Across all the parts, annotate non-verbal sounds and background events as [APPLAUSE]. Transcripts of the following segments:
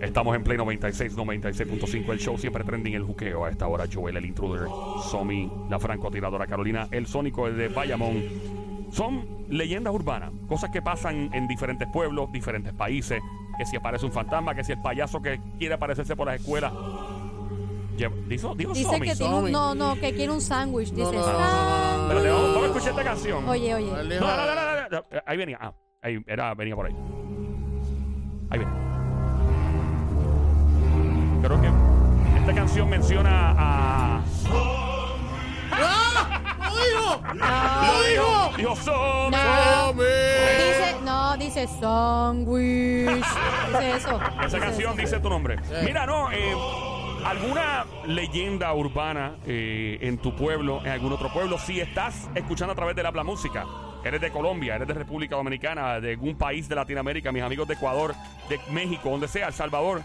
Estamos en Play 96, 96.5. El show siempre trending el juqueo. A esta hora, Joel, el intruder. Somi, la francotiradora Carolina, el sónico de Bayamón. Son leyendas urbanas, cosas que pasan en diferentes pueblos, diferentes países. Que si aparece un fantasma, que si el payaso que quiere aparecerse por las escuelas. Dijo, dijo Dice Somi. que tiene un, no, no, que quiere un sándwich. No, Dice no, no, no, no, no, Espérate, vamos, vamos a escuchar esta canción. Oye, oye. No, no, no, no, no, no, Ahí venía. Ah, ahí era, venía por ahí. Ahí viene. Creo que esta canción menciona a. ¡Ah! ¡Lo dijo! No, ¡Lo dijo! Dijo Somi. No. Dice, no, dice sándwich. [LAUGHS] Dice eso. Esa Dice canción eso. dice tu nombre. Mira, no, eh, alguna leyenda urbana eh, en tu pueblo, en algún otro pueblo, si estás escuchando a través de la Habla Música, eres de Colombia, eres de República Dominicana, de algún país de Latinoamérica, mis amigos de Ecuador, de México, donde sea, El Salvador,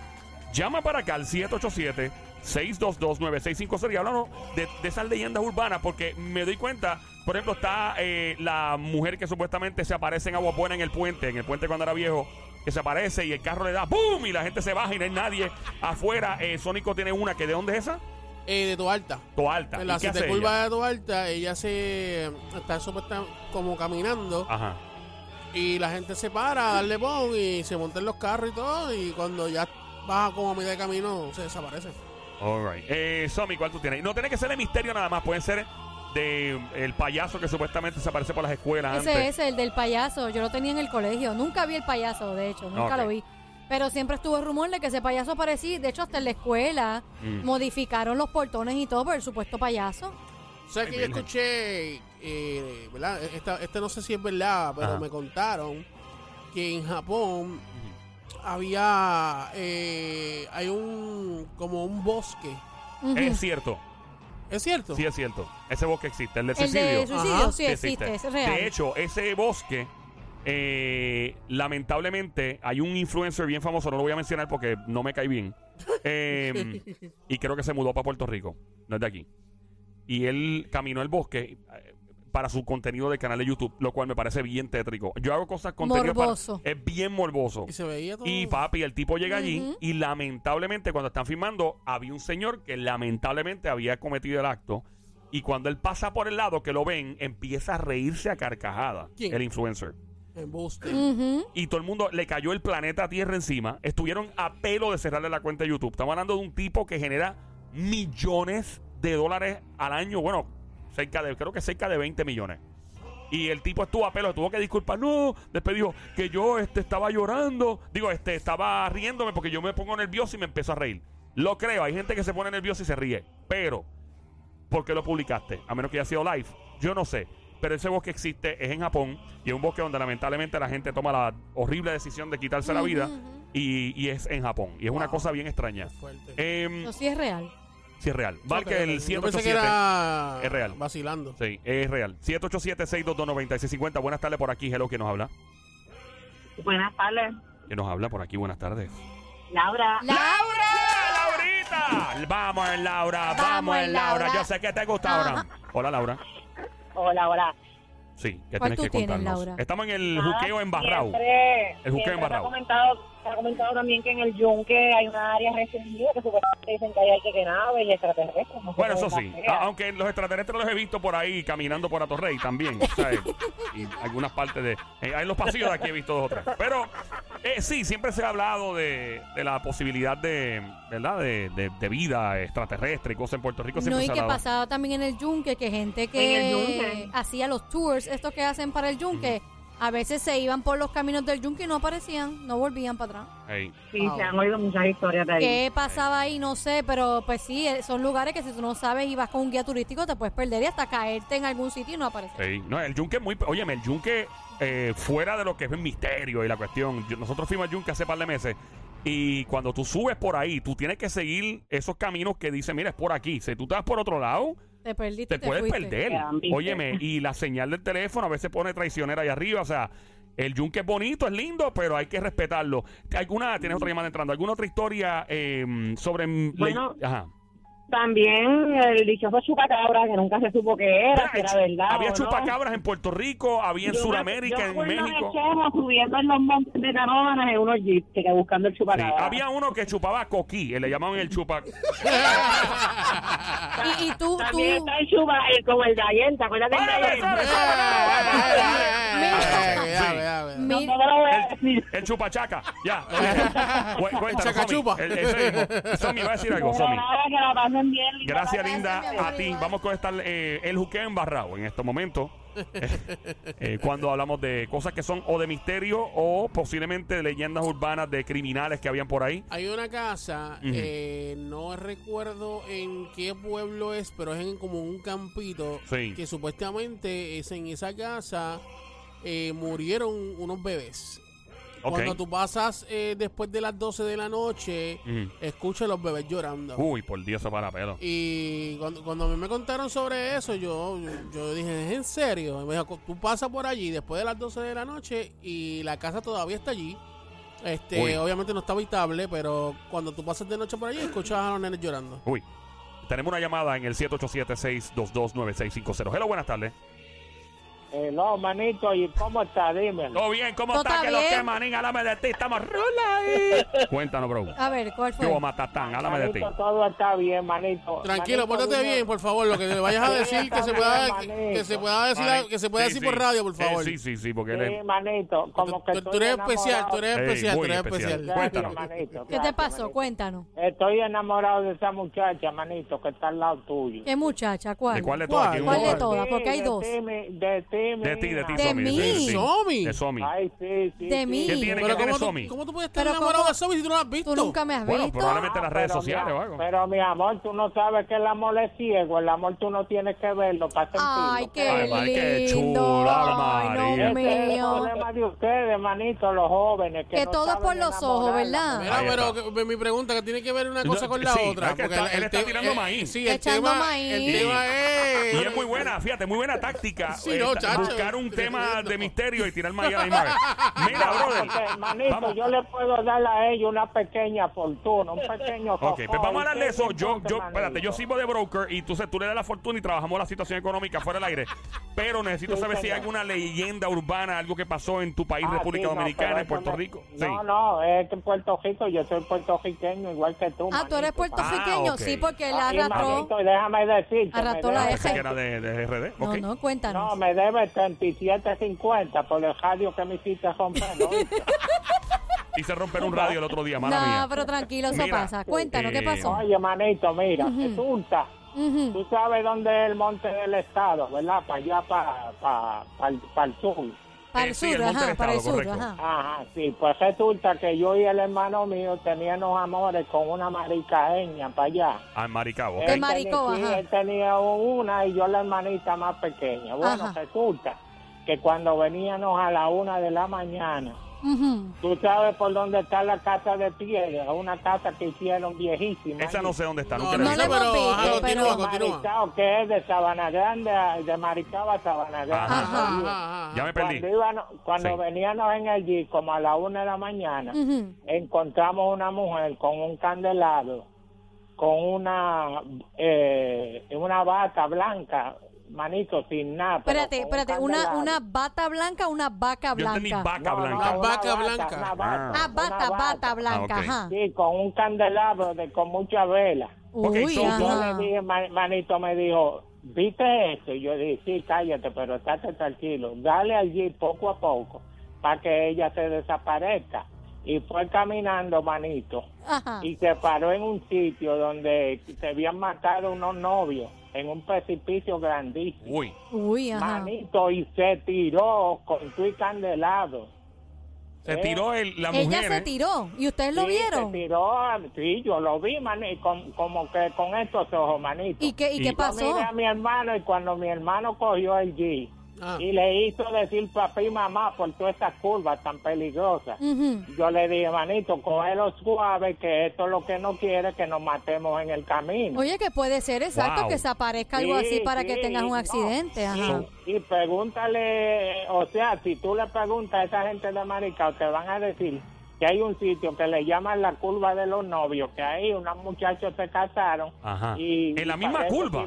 llama para acá al 787 622-9650 y háblanos de, de esas leyendas urbanas porque me doy cuenta, por ejemplo, está eh, la mujer que supuestamente se aparece en Agua Buena en el puente, en el puente cuando era viejo, que se aparece y el carro le da ¡boom! y la gente se baja y no hay nadie afuera. Eh, Sónico tiene una que ¿de dónde es esa? Eh, de tu alta. Toalta. En la ¿Y qué hace siete curva de tu alta, ella se está supuesta como caminando Ajá. y la gente se para a darle pon y se monta en los carros y todo y cuando ya baja como a mitad de camino se desaparece. All right. Eh, Somi, ¿cuál tú tienes? No tiene que ser de misterio nada más, pueden ser de el payaso que supuestamente se aparece por las escuelas Ese antes. es el del payaso. Yo lo tenía en el colegio. Nunca vi el payaso, de hecho. Nunca lo vi. Pero siempre estuvo el rumor de que ese payaso aparecía. De hecho, hasta en la escuela Mm. modificaron los portones y todo por el supuesto payaso. ¿Sabes Ay, que yo escuché, eh, ¿verdad? Esta, este no sé si es verdad, pero Ajá. me contaron que en Japón había, eh, hay un, como un bosque. Es cierto. ¿Es cierto? Sí, es cierto. Ese bosque existe, el del el suicidio. de suicidio, Ajá. sí existe, es real. De hecho, ese bosque, eh, lamentablemente, hay un influencer bien famoso, no lo voy a mencionar porque no me cae bien. [LAUGHS] eh, y creo que se mudó para Puerto Rico, no es de aquí. Y él caminó el bosque eh, para su contenido del canal de YouTube, lo cual me parece bien tétrico. Yo hago cosas contenido para- Morboso. es bien morboso. Y se veía todo. Y papi, el tipo llega allí y lamentablemente cuando están filmando había un señor que lamentablemente había cometido el acto y cuando él pasa por el lado que lo ven empieza a reírse a carcajada ¿Quién? el influencer. Embuste. Y todo el mundo le cayó el planeta Tierra encima. Estuvieron a pelo de cerrarle la cuenta de YouTube. Estamos hablando de un tipo que genera millones de dólares al año. Bueno, cerca de, creo que cerca de 20 millones. Y el tipo estuvo a pelo, tuvo que disculpar. No, después dijo que yo este, estaba llorando. Digo, este, estaba riéndome porque yo me pongo nervioso y me empiezo a reír. Lo creo, hay gente que se pone nerviosa y se ríe. Pero, ¿por qué lo publicaste? A menos que haya sido live. Yo no sé. Pero ese bosque existe, es en Japón. Y es un bosque donde lamentablemente la gente toma la horrible decisión de quitarse la vida. Y, y es en Japón. Y es una cosa bien extraña. Fuerte. Eh, Eso sí es real. Sí, es real. Marca el Yo pensé 187. que era Es real. vacilando. Sí, es real. 787-622-9650. Buenas tardes por aquí. Hello, ¿quién nos habla? Buenas tardes, ¿Quién nos habla por aquí? Buenas tardes. Laura. ¡Laura! ¡Laurita! Vamos, en Laura. Vamos, Vamos, en Laura. Laura. Yo sé que te gusta ahora. Hola, Laura. Hola, hola. Sí, ¿qué ¿Cuál tienes tú que tienes, contarnos? Laura? Estamos en el Nada, juqueo embarrado. siempre- El juqueo siempre embarrado. Comentado, ha comentado también que en el yunque hay una área restringida que supuestamente dicen que hay alguien que nave y extraterrestres. No Bueno, eso sí. Aunque los extraterrestres los he visto por ahí caminando por Atorrey también. ¿sabes? y algunas partes de. eh, en los pasillos de aquí he visto dos o tres. Pero eh, sí, siempre se ha hablado de, de la posibilidad de. ¿Verdad? De, de- de vida extraterrestre y cosas en Puerto Rico. No, y se que pasaba también en el yunque, que gente que hacía los tours, estos que hacen para el yunque, a veces se iban por los caminos del yunque y no aparecían, no volvían para atrás. Ey. Sí, se han oído muchas historias de ahí. ¿Qué pasaba ahí? No sé, pero pues sí, eh, son lugares que si tú no sabes y vas con un guía turístico te puedes perder y hasta caerte en algún sitio y no aparecer. Ey. No, el yunque es muy. Óyeme, el yunque, eh, fuera de lo que es el misterio y la cuestión. yo- nosotros fuimos al yunque hace par de meses. Y cuando tú subes por ahí, tú tienes que seguir esos caminos que dicen, mira, es por aquí. Si tú estás por otro lado, Te perdiste te te puedes fuiste. perder. Óyeme, y la señal del teléfono a veces pone traicionera ahí arriba. O sea, el yunque es bonito, es lindo, pero hay que respetarlo. ¿Alguna, tienes otra llamada entrando, alguna otra historia eh, sobre... Bueno. Ajá. También el dichoso chupacabra, que nunca se supo qué era, si era verdad había o no. chupacabras en Puerto Rico, había en Yo Sudamérica, yo en México. subiendo en los montes de Canóvanas en unos jeeps, que buscando el Sí, chupacabra. había uno que chupaba coquí, eh, le llamaban el chupa. Y, y tú, También tú, está el chupa, el, como el Dayen, ¿te acuerdas del ¡Ay, Dayen? ¡Sabe, Mira. No, mi- no te lo voy a El, decir. el chupachaca, ya. Chacachupa. Somi. Va a decir algo, Somi. Pasen bien. linda Gracias, tarde. linda, mi a ti. Vamos con estar eh, el juqueo embarrado en estos momentos. [LAUGHS] Eh, cuando hablamos de cosas que son o de misterio o posiblemente de leyendas urbanas de criminales que habían por ahí. Hay una casa, Ujú. eh, no recuerdo en qué pueblo es, pero es en como un campito Sí. que supuestamente es en esa casa eh, murieron unos bebés. Cuando tú pasas eh, después de las 12 de la noche, Ujú. escuchas los bebés llorando. Uy, por Dios, se para pelo. Y cuando, cuando a mí me contaron sobre eso, yo, yo, yo dije, ¿es en serio? Me dijo, tú pasas por allí después de las 12 de la noche y la casa todavía está allí. Este, Uy. obviamente no está habitable, pero cuando tú pasas de noche por allí, escuchas a los nenes llorando. Uy. Tenemos una llamada en el 787-622-9650. Hello, buenas tardes. Eh, no, manito, ¿y cómo está? Dímelo. ¿Todo bien? ¿Cómo ¿Todo está? está Que lo que manín? Háblame de ti. Estamos rula ahí. [LAUGHS] Cuéntanos, bro. a ver, ¿cuál Yo, fue? Matatán, háblame de ti. Manito, todo está bien, manito. Tranquilo, Manito, pórtate bien, por favor, lo que le vayas a decir, que se pueda, que, que se pueda decir, que se pueda Sí, decir por sí. radio, por Eh, favor. sí, sí, sí, porque él Sí, manito, como que Tú, tú eres especial, tú eres Ey, especial, tú eres especial. especial. Cuéntanos. manito, ¿Qué te pasó? manito. Cuéntanos. Estoy enamorado de esa muchacha, manito, que está al lado tuyo. ¿Qué muchacha? ¿Cuál? ¿De cuál de todas? ¿Quién ¿Cuál de todas? Porque hay dos. de ti, De ti, de ti. De Somi. mí. Somi. De Somi. Ay, sí, sí. De sí. mí. ¿Qué tiene? Pero ¿Qué tiene ¿cómo, Somi? tú, ¿cómo tú puedes estar Pero enamorado ¿cómo? de Somi si tú no la has visto? Tú nunca me has Bueno, visto. probablemente en las redes Pero, sociales mi, o algo. Pero mi amor, tú no sabes que el amor es ciego. El amor tú no tienes que verlo para sentirlo. Ay, qué Ay, Mari, qué lindo. Ay, María. Dios Ese es el mío. problema de ustedes, manito, los jóvenes. Que, Que no todo es saben por los ojos. ¿verdad? Mira, Ahí pero está. que- mi pregunta que tiene que ver una cosa No, con la sí, otra. es que porque está- el- él está tirando eh, maíz. Sí, el Echando tema, maíz. el Y- tema es... Y es muy buena, fíjate, muy buena táctica. Sí, eh, no, chacho. buscar un tema de misterio y tirar maíz a la misma vez. Mira, brother. Porque, manito, Vamos. yo le puedo dar a ellos una pequeña fortuna, un pequeño Ok, pues vamos a hablar de eso. ¿Qué Yo, yo, espérate, yo sirvo de broker y tú, le das la fortuna y trabajamos la situación económica fuera del aire. Pero necesito Sí, saber si hay alguna leyenda urbana, algo que pasó en tu país, Ah, República sí, no, Dominicana, en Puerto no- Rico. Sí. No, no, es que en Puerto Rico, yo soy puertorriqueño igual que tú. Ah, tú eres puertorriqueño, Ah, sí, porque él Ah, y, arrastró. déjame decirte. Arrastró la debe- eje. Pensé que era de, de RD. No, no, No, cuéntanos. me debe 37.50 por el radio que me hiciste romper. ¿no? Hice romper un radio el otro día, mala mía. No, pero tranquilo, eso Mira, pasa. Cuéntanos, ¿qué pasó? Oye, manito, mira, resulta, Ujú. tú sabes dónde es el monte del estado, ¿verdad? Para allá, para pa, pa, pa el sur. Para Eh, el sí, el sur, ajá, para el sur, correcto. ajá. Ajá, sí, pues resulta que yo y el hermano mío teníamos amores con una maricaeña para allá. Ah, en Maricabo. De Maricó, tenía- ajá. Él tenía una y yo la hermanita más pequeña. Bueno, Ajá. resulta que cuando veníamos a la una de la mañana, Ujú. tú sabes por dónde está la casa de piedra, una casa que hicieron viejísima. Esa no sé dónde está. No, nunca no, la No pero, visto, ajá, continúa, pero- continúa. Maricao, que es de Sabana Grande, de Maricao a Sabana Grande. Ajá. Ajá, Allí. Ya me perdí. Cuando, íbamos- cuando Sí. veníamos en el Jeep, como a la una de la mañana, Ujú. encontramos una mujer con un candelabro, con una eh, una bata blanca, manito, sin nada. pero Espérate, espérate, una, una bata blanca, una vaca Yo blanca. vaca No, no, blanca. Una vaca blanca. Una bata, Ah, bata, bata blanca, Ah, ajá. Sí, con un candelabro de con mucha vela. Uy, so- Yo le dije, ma- manito me dijo, ¿viste esto? Y yo dije, sí, cállate, pero estate tranquilo. Dale allí poco a poco para que ella se desaparezca. Y fue caminando, manito, Ajá. y se paró en un sitio donde se habían matado unos novios, en un precipicio grandísimo. Uy. Uy, ajá. Manito, y se tiró con tu y candelado. Se Eh, tiró el, la Ella mujer. se ¿eh? tiró. ¿Y ustedes lo Sí, vieron? Se tiró, sí, yo lo vi, manito, con- como que con estos ojos, manito. ¿Y qué, y Y- qué Yo pasó? Yo miré a mi hermano y cuando mi hermano cogió el G Ah. y le hizo decir papá y mamá por todas estas curvas tan peligrosas, yo le dije, manito, cógelo suave, que esto es lo que no quiere, que nos matemos en el camino. Oye, que puede ser exacto Wow. que se aparezca algo Sí, así para que tengas un no. accidente. Ajá. Y pregúntale, o sea, si tú le preguntas a esa gente de Maricao, te van a decir que hay un sitio que le llaman la curva de los novios, que ahí unos muchachos se casaron. Ajá. Y, en la misma curva.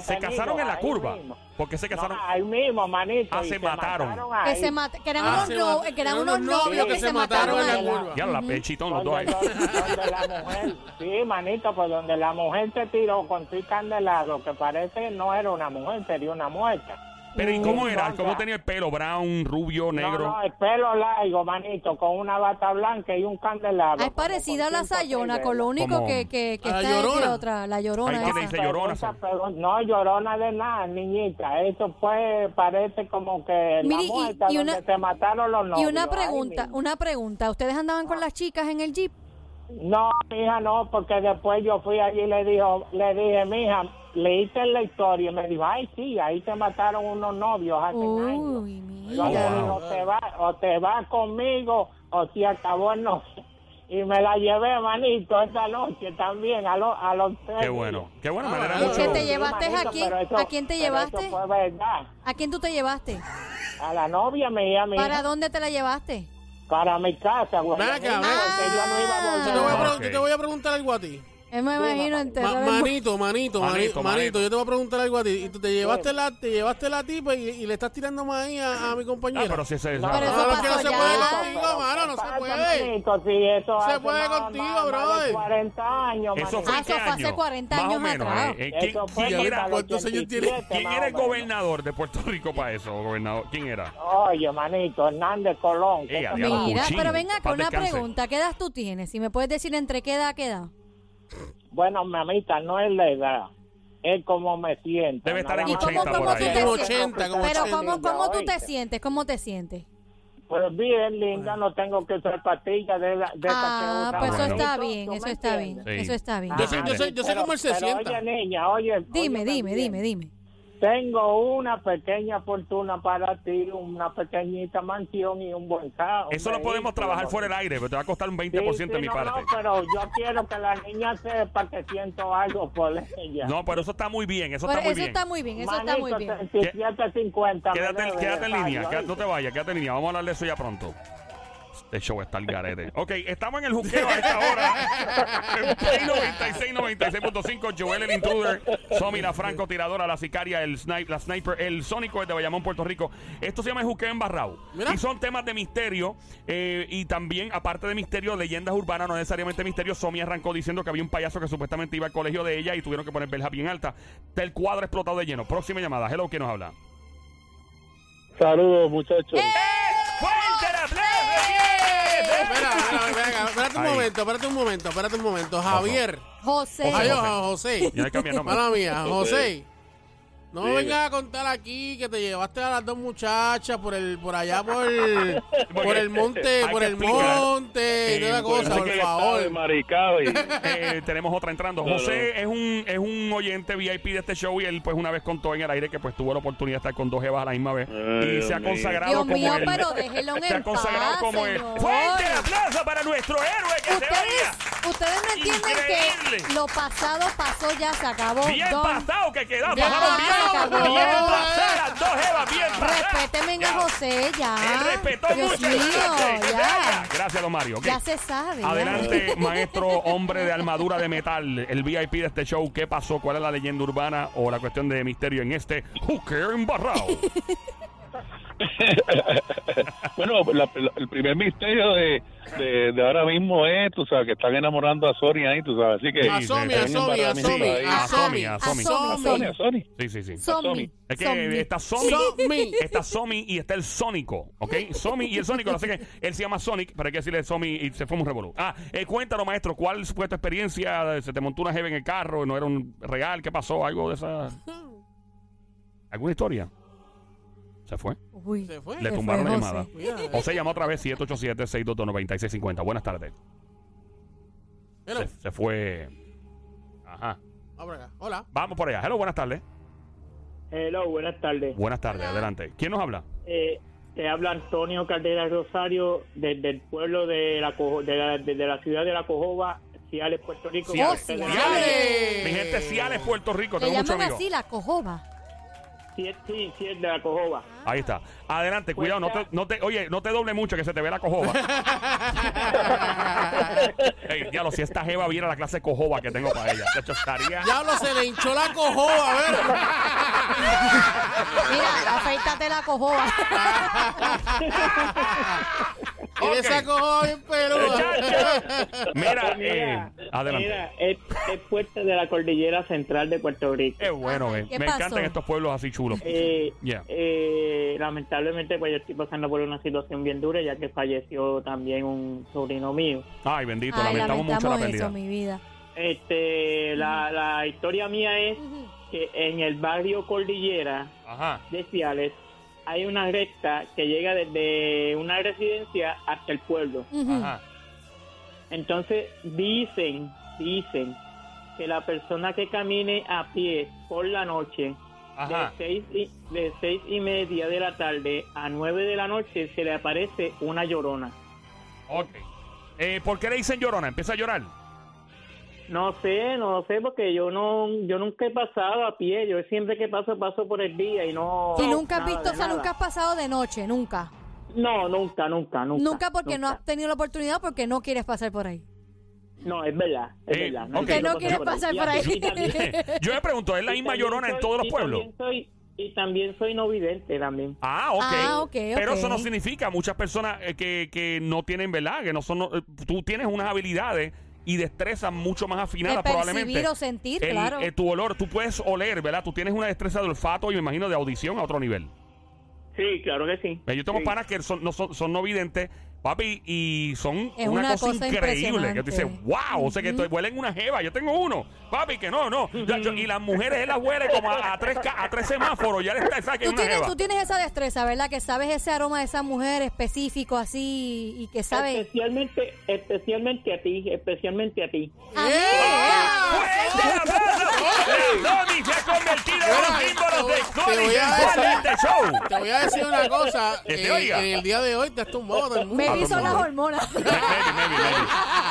Se casaron en la curva. mismo. ¿Por qué se casaron? No, ahí mismo, manito. Ah, se mataron. Que, ahí. se mata- que eran Ah, unos, se no- mat- que eran eran unos unos novios que, se mataron en la curva. Ya la pechitón los dos ahí. donde- donde la mujer, sí, manito, pues donde la mujer se tiró con su candelado, que parece que no era una mujer, sería una muerta. Pero ¿y cómo era? ¿Cómo tenía el pelo? ¿Brown, rubio, negro? No, no, el pelo largo, manito, con una bata blanca y un candelabro. Ah, es parecida a la Sayona, con lo único Como- que, que, que A la está Llorona. otra, la llorona. Ay, ¿qué esa. dice llorona? Pegó- no, llorona de nada, niñita. Eso fue, parece como que Mire, la y- muerta y una- donde se mataron los novios. Y una pregunta, una pregunta. ¿Ustedes andaban con las chicas en el jeep? No, mija, no, porque después yo fui allí y le dijo, le dije, mija, leíste la historia y me dijo, ay, sí, ahí se mataron unos novios hace años. Uy, Yo le mira. dije, o te vas o te vas conmigo o si acabó el novio. Y me la llevé, manito, esa noche también, a, los a los tres Qué bueno. Qué bueno, me Ah, alegra ¿y mucho. qué te llevaste a quién? pero eso- ¿A quién te llevaste? Eso fue verdad. ¿A quién tú te llevaste? A la novia mía, mía. ¿Para dónde te la llevaste? Para mi casa, güey. Ven acá, yo no iba a Yo volver. te, voy a Ah, te voy a preguntar algo a ti. Él me imagino Ma- enterrado. en- manito, manito, manito, Manito, yo te voy a preguntar algo a ti. ¿Y tú te llevaste la, te llevaste la tipa y, y le estás tirando maíz a, a mi Ah, compañera? pero si se... No, Pero eso No, es que no pasó se ya. puede contigo, mano, no se puede. manito, si eso Se hace puede más- contigo, más- más de brother. 40 años, Eso fue Ah, en qué eso fue hace año? 40 Más o años menos, atrás. eh. Eh, ¿Quién, Eso fue quién en era, el ¿Cuántos años tiene? 87, quién más era o el menos. gobernador de Puerto Rico para eso, gobernador? ¿Quién era? Oye, manito, Hernández Colón. que Ey, se adiós. llama. Mira, pero ven acá, paz una descanse. pregunta. ¿Qué edad tú tienes? Si me puedes decir entre qué edad, qué edad. Bueno, mamita, no es la edad. Es como me siento. Debe estar en ¿Y Nada cómo, más. 80 cómo por tú ahí. te Como sientes? 80, como Pero 80. ¿cómo, cómo tú te sientes? ¿Cómo te sientes? Pues bien, linda, no tengo que usar pastillas de, la- de que Ah, usan pues eso Bueno. está bien, ¿tú eso está bien? Sí. eso está bien. Yo sé, yo sé, yo sé Pero- cómo él se pero sienta. Oye, niña, oye. Dime, oye, dime, también. dime, dime. Tengo una pequeña fortuna para ti, una pequeñita mansión y un buen carro. Eso lo podemos trabajar fuera del aire, pero te va a costar un 20% de mi no, parte. No, pero yo quiero que la niña sepa que siento algo por ella. No, pero eso está muy bien, eso Pero está muy eso bien. está muy bien, eso está muy bien. 37.50 me Quédate, debe, quédate en línea, quédate- no te vayas, quédate en línea. Vamos a hablar de eso ya pronto. Este show está al garete. [LAUGHS] Ok, estamos en el juqueo a esta hora. En Play 96, 96.5. Joel el intruder. Somi la francotiradora, la sicaria, el sniper, la sniper, el sónico de Bayamón, Puerto Rico. Esto se llama el juqueo embarrado. Mira. Y son temas de misterio. eh, y también, aparte de misterio, leyendas urbanas, no necesariamente misterio. Somi arrancó diciendo que había un payaso que supuestamente iba al colegio de ella y tuvieron que poner verja bien alta. El cuadro explotado de lleno. Próxima llamada. Hello, ¿quién nos habla? Saludos, muchachos. ¡Eh! ¡Fuerte el aplauso! Espera, espera, espera, espérate un Ahí. momento, espérate un momento, espérate un momento. Javier. José. Ay, José. José. Ya hay que cambiar el nombre. Mala mía, José. No me Dime. vengas a contar aquí que te llevaste a las dos muchachas por el por allá por [LAUGHS] por el monte, por el explicar. monte y toda la cosa, por favor. y [LAUGHS] Eh, tenemos otra entrando. No, José no. es un es un oyente VIP de este show y él pues una vez contó en el aire que pues tuvo la oportunidad de estar con dos jevas a la misma vez Ay, y se ha consagrado Dios como mío, el, pero [LAUGHS] déjelo en se ha consagrado paz, como el señor. fuerte el aplauso para nuestro héroe que se Ustedes, oiga ustedes no entienden Increíble. que lo pasado pasó ya, se acabó. bien Don- pasado que Ya, pasaron se acabó. bien dos jevas bien Respéteme a José, ya. Él respetó Dios mucho mío, se ya. gracias don Mario Ok. Ya se sabe. ya. Adelante, maestro hombre de armadura de metal, el VIP de este show. ¿Qué pasó? ¿Cuál es la leyenda urbana o la cuestión de misterio en este Hooker embarrado? [LAUGHS] [LAUGHS] bueno, la- la- el primer misterio de, de, de ahora mismo es, tú sabes, que están enamorando a Sony ahí, tú sabes, así que... Asomi, asomi, asomi, Sí, asomi, asomi, asomi. Sony, a Sony. Sí, sí, sí. Somi. Es que Somi. está Somi, Somi. está Somi y está el Sónico, ¿ok? Somi y el Sónico, así que él se llama Sonic, pero hay que decirle Somi y se fue un revolú. Ah, eh, cuéntanos, maestro, ¿cuál fue tu experiencia? ¿Se te montó una jeva en el carro? ¿No era un real? ¿Qué pasó? ¿Algo de esa? [LAUGHS] ¿Alguna historia? ¿Se fue? Uy. Se fue. Le Se tumbaron la fue, llamada. José. José llama otra vez 787-622-9650. Buenas tardes. hello. Se, se fue. Ajá. Vamos por acá. Hola. Vamos por allá. Hello, buenas tardes. Hello, buenas tardes. Buenas tardes, adelante. ¿Quién nos habla? Eh, te habla Antonio Caldera Rosario desde el pueblo de la, Cojo- de la, desde la ciudad de La Cojoba, Ciales, Puerto Rico. Ciales. Ciales. Ciales. Mi gente, Ciales, Puerto Rico. Le Tengo muchos llaman amigos. así la cojoba. Sí, es- sí, sí, es de la cojoba. Ahí está. Adelante, Pues cuidado, no te, no te, oye, no te doble mucho que se te ve la cojoba. [LAUGHS] Ey, diablo, si esta jeva viera la clase de cojoba que tengo para ella, de hecho, estaría... Diablo, se le hinchó la cojoba, a ver. Mira, afeítate la cojoba. [LAUGHS] Tiene Ok. esa cojoba bien peluda. [LAUGHS] Mira, Mira, eh, adelante. mira, es, es puerta de la cordillera central de Puerto Rico. Qué bueno, Ajá, eh. ¿qué Me pasó? encantan estos pueblos así chulos. Eh, Yeah. eh, lamentablemente, pues yo estoy pasando por una situación bien dura, ya que falleció también un sobrino mío. Ay, bendito, Ay, lamentamos, mucho la pérdida. eso, mi vida. Este, la, la historia mía es que en el barrio Cordillera Ajá. de Ciales hay una recta que llega desde una residencia hasta el pueblo. Ajá. Entonces dicen, dicen que la persona que camine a pie por la noche Ajá. de seis, y, de seis y media de la tarde a nueve de la noche se le aparece una llorona. Ok. Eh, ¿Por qué le dicen llorona? Empieza a llorar. No sé, no sé porque yo no, yo nunca he pasado a pie. Yo siempre que paso paso por el día y no. Y nunca has nada visto, o sea, nada. nunca has pasado de noche, nunca. No, nunca, nunca, nunca. Nunca porque no has tenido la oportunidad porque no quieres pasar por ahí. No, es verdad, es Eh, verdad. ok. Que no quieres pasar por ahí. [LAUGHS] Yo me pregunto, ¿es la misma llorona en todos los pueblos? soy- y también soy no vidente también. Ah, ok. Ah, ok, Pero eso no significa muchas personas eh, que, que no tienen, ¿verdad? Que no son. tú tienes unas habilidades y destrezas mucho más afinadas De probablemente. o sentir, El- claro. eh, tu olor, tú puedes oler, ¿verdad? Tú tienes una destreza de olfato y me imagino de audición a otro nivel. Sí, claro que sí. Eh, Yo tengo Sí. panas que son, no son, son no videntes, papi, y son Es una, una cosa, cosa increíble. Que tú dices, wow, o sea que te huelen una jeva. Yo tengo uno, papi, que no, no. Ya, yo- y las mujeres, él las huele como a, a tres, ca- a tres semáforos. Ya le está, sabe que es Tú una tienes, jeva. tú tienes esa destreza, ¿verdad? Que sabes ese aroma de esa mujer específico así y que sabes... Especialmente, especialmente a ti, especialmente a ti. En un símbolo te- voy a decir- este show. Te voy a decir una cosa. Este, eh, en el día de hoy te has tumbado a todo el mundo. Pues, las hormonas. [LAUGHS] Maybe, maybe, maybe.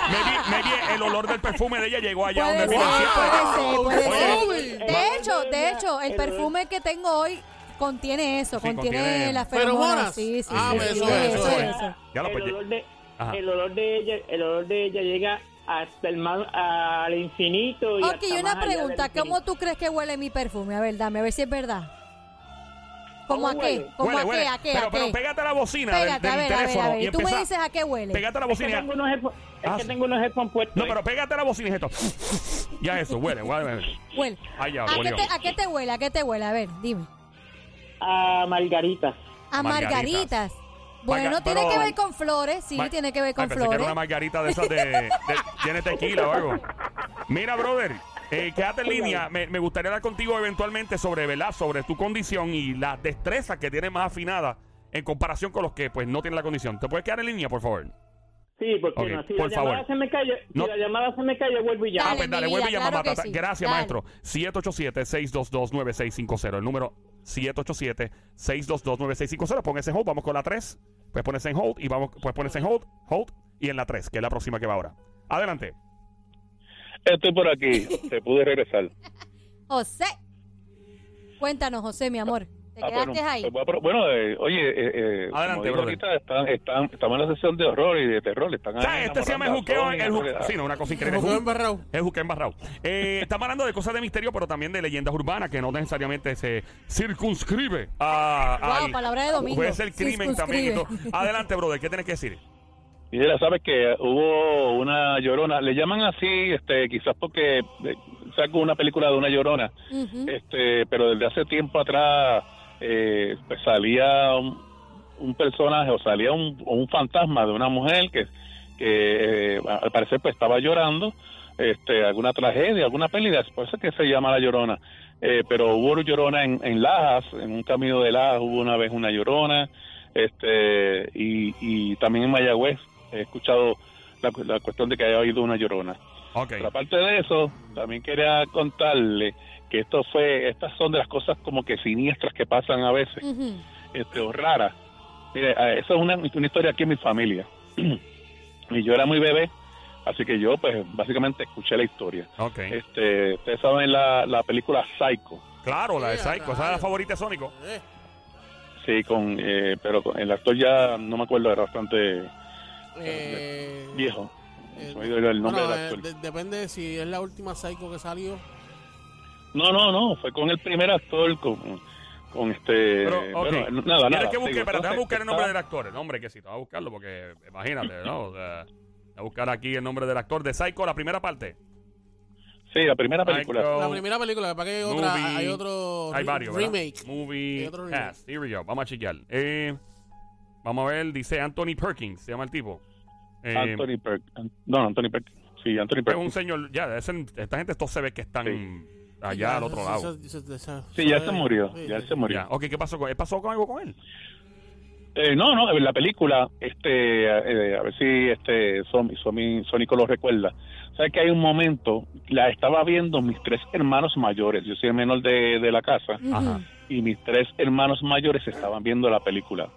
Maybe- maybe el olor del perfume de ella llegó allá Puede donde ser, vive siempre. puede ser, puede Oye, ser. De hecho, de hecho, el perfume que tengo hoy contiene eso, Sí, contiene, contiene- las ¿Feromonas? Sí, sí, Ah, sí, sí, eso es, eso es. eso. Ya lo el, pues, olor de, Ajá. el olor de ella, el olor de ella llega hasta el más, al infinito. Y Ok, hasta y una más pregunta, ¿cómo tú crees que huele mi perfume? A ver, dame, a ver si es verdad. ¿Cómo ¿Cómo a qué? huele? ¿Cómo Huele, a qué? huele. ¿A qué? Pero, ¿A pero qué? pégate a la bocina del, Pégate, a del ver, a ver, teléfono a ver. y Tú me dices a qué huele. Pégate a la Es que bocina. tengo unos headphones- es Ah, headphones puestos. No, ¿eh? pero pégate a la bocina y esto. Ya eso, huele, huele. Huele. Ay, ya, ¿A qué, te, ¿A qué te huele? ¿A qué te huele? A ver, dime. A Margarita. A Margaritas. margaritas. Bueno, Marga- tiene pero- que ver con flores, sí, tiene que ver Ay, con pensé que era flores. una margarita de esas de, de- tiene tequila o algo. [LAUGHS] Mira, brother, eh, quédate en línea. Me, me gustaría hablar contigo eventualmente sobre, ¿verdad? Sobre tu condición y las destrezas que tienes más afinadas en comparación con los que pues no tienen la condición. ¿Te puedes quedar en línea, por favor? Sí, porque Ok, no. Si por la favor. llamada se me No. si la llamada se me calla, vuelvo y ya. ah, pues dale, mi vuelve y llama claro Matata. sí. Gracias, Dale. maestro. 787-622-9650. El número 787-622-9650. Póngase en hold. Vamos con la 3. Pues ponerse en hold y vamos, pues ponerse en hold, hold y en la 3, que es la próxima que va ahora. Adelante. Estoy por aquí, te pude regresar. [LAUGHS] José. Cuéntanos, José, mi amor. ¿Te Ah, quedaste bueno, ahí? pues a bueno, eh, oye, eh, eh, Adelante, como ahorita, están, están, estamos en la sesión de horror y de terror. Están O sea, ahí este se llama el juqueo. a El ju- sí, no, una cosa increíble. Juqueo Ju- embarrado. Es juqueo embarrado. Eh, [LAUGHS] estamos hablando de cosas de misterio, pero también de leyendas urbanas que no necesariamente se circunscribe a. Wow, al- palabra de domingo. Puede ser crimen también. Adelante, brother. ¿Qué tienes que decir? Y mira, sabes que hubo una llorona, le llaman así, este, quizás porque eh, saco una película de una llorona, este, pero desde hace tiempo atrás eh, pues salía un, un personaje o salía un, un fantasma de una mujer que, que eh, al parecer pues estaba llorando, este, alguna tragedia, alguna pérdida, por eso es que se llama la llorona. Eh, pero hubo llorona en, en Lajas, en un camino de Lajas hubo una vez una llorona, este, y, y también en Mayagüez he escuchado la, cu- la cuestión de que haya habido una llorona. Ok. Pero aparte de eso, también quería contarle que esto fue, estas son de las cosas como que siniestras que pasan a veces, Ujú. este, o raras. Mire, eh, eso es una, una historia aquí en mi familia. [CLEARS THROAT] y yo era muy bebé, así que yo, pues, básicamente escuché la historia. Ok. Este, ustedes saben la, la película Psycho. Claro, la de Psycho. Esa es la favorita de Sónico. Eh, Sí, con, eh, pero con el actor ya no me acuerdo, era bastante eh, viejo. eh, Se me olvidó el nombre bueno, del eh, actor. de- depende si es la última Psycho que salió. No, no, no, fue con el primer actor, con, con este... Pero, ok. bueno, nada, ¿Quieres nada. que busque? Pero déjame buscar el nombre está- del actor. El nombre que sí, te voy a buscarlo porque imagínate, ¿no? O sea, voy a buscar aquí el nombre del actor de Psycho, la primera parte. Sí, la primera película. Psycho, La primera película, para que hay otra, movie. hay otro Hay varios, ¿verdad? remake. Movie Hay otro remake. cast. Here we go. Vamos a chequear. Eh, vamos a ver, dice Anthony Perkins, se llama el tipo. Eh, Anthony Perkins. No, Anthony Perkins. Sí, Anthony es un Perkins. señor, ya, ese- esta gente todos se ve que están Sí. allá Ya, al otro lado. esa- Sí, ya se murió. sí, Ya sí. se murió. Ya, ok, ¿qué pasó con él? ¿Pasó con algo con él? Eh, no, no, en la película, este, eh, a ver si este Somi- Sónico lo recuerda. Sabes que hay un momento, la estaba viendo mis tres hermanos mayores. Yo soy el menor de, de la casa. Ajá. y mis tres hermanos mayores estaban viendo la película.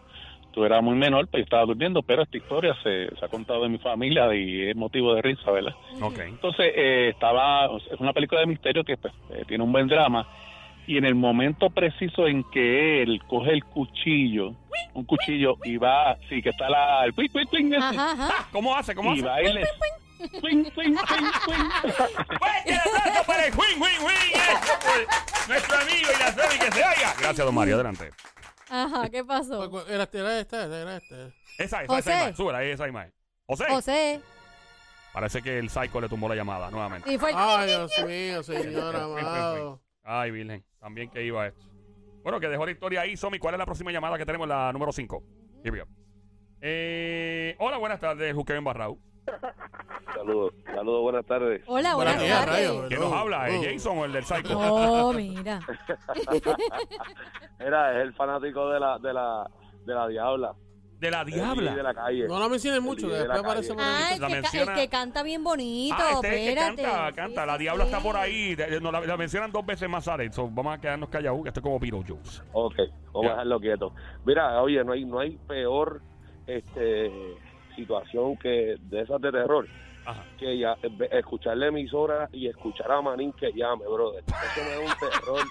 Tú eras muy menor, pues estaba durmiendo, pero esta historia se, se ha contado en mi familia y es motivo de risa, ¿verdad? Ok. Entonces, eh, estaba, es una película de misterio que pues, eh, tiene un buen drama. Y en el momento preciso en que él coge el cuchillo, un cuchillo, y va, sí, que está la, el cuic, cuic, cuic, ese, Ajá, ajá. Ah, ¿Cómo hace? ¿Cómo y hace? va y le... cuic, cuic, cuic, cuic. ¡Fuerte el aplauso para el win, win, win! eh, Nuestro amigo y la que se oiga. Gracias, don Mario. Adelante. Ajá, ¿qué pasó? Pues, Era, era esta, era esta. Esa, esa, José. esa imagen. Súbela, ahí, esa imagen. José. José. Parece que el psycho le tumbó la llamada nuevamente. Y fue el- Ay, Dios mío, señor amado. Ay, Virgen. También que iba esto. Bueno, que dejó la historia ahí. Somi, ¿cuál es la próxima llamada que tenemos? La número 5. Here we go. Eh, hola, buenas tardes, Juque en Barrao. Saludos, saludos, buenas tardes. Hola, buenas días, tardes. rayos. ¿Quién nos habla? ¿Es oh. Jason o el del psycho? Oh, mira. [LAUGHS] Era, es el fanático de la, de la, de la diabla. De la diabla. de la calle. No la menciones mucho, que El de después aparece por. Ah, el La que, menciona- el que canta bien bonito. Ah, este es el que espérate. canta, canta. Sí, la diabla sí. está por ahí. De- no, la, la mencionan dos veces más, Sara. So, vamos a quedarnos callados, que esto es como Beetlejuice. Ok, vamos Ya. a dejarlo quieto. Mira, oye, no hay, no hay peor este situación que de esas de terror Ajá. que ya, eh, escuchar la emisora y escuchar a Manín que llame, brother. Eso me da un terror.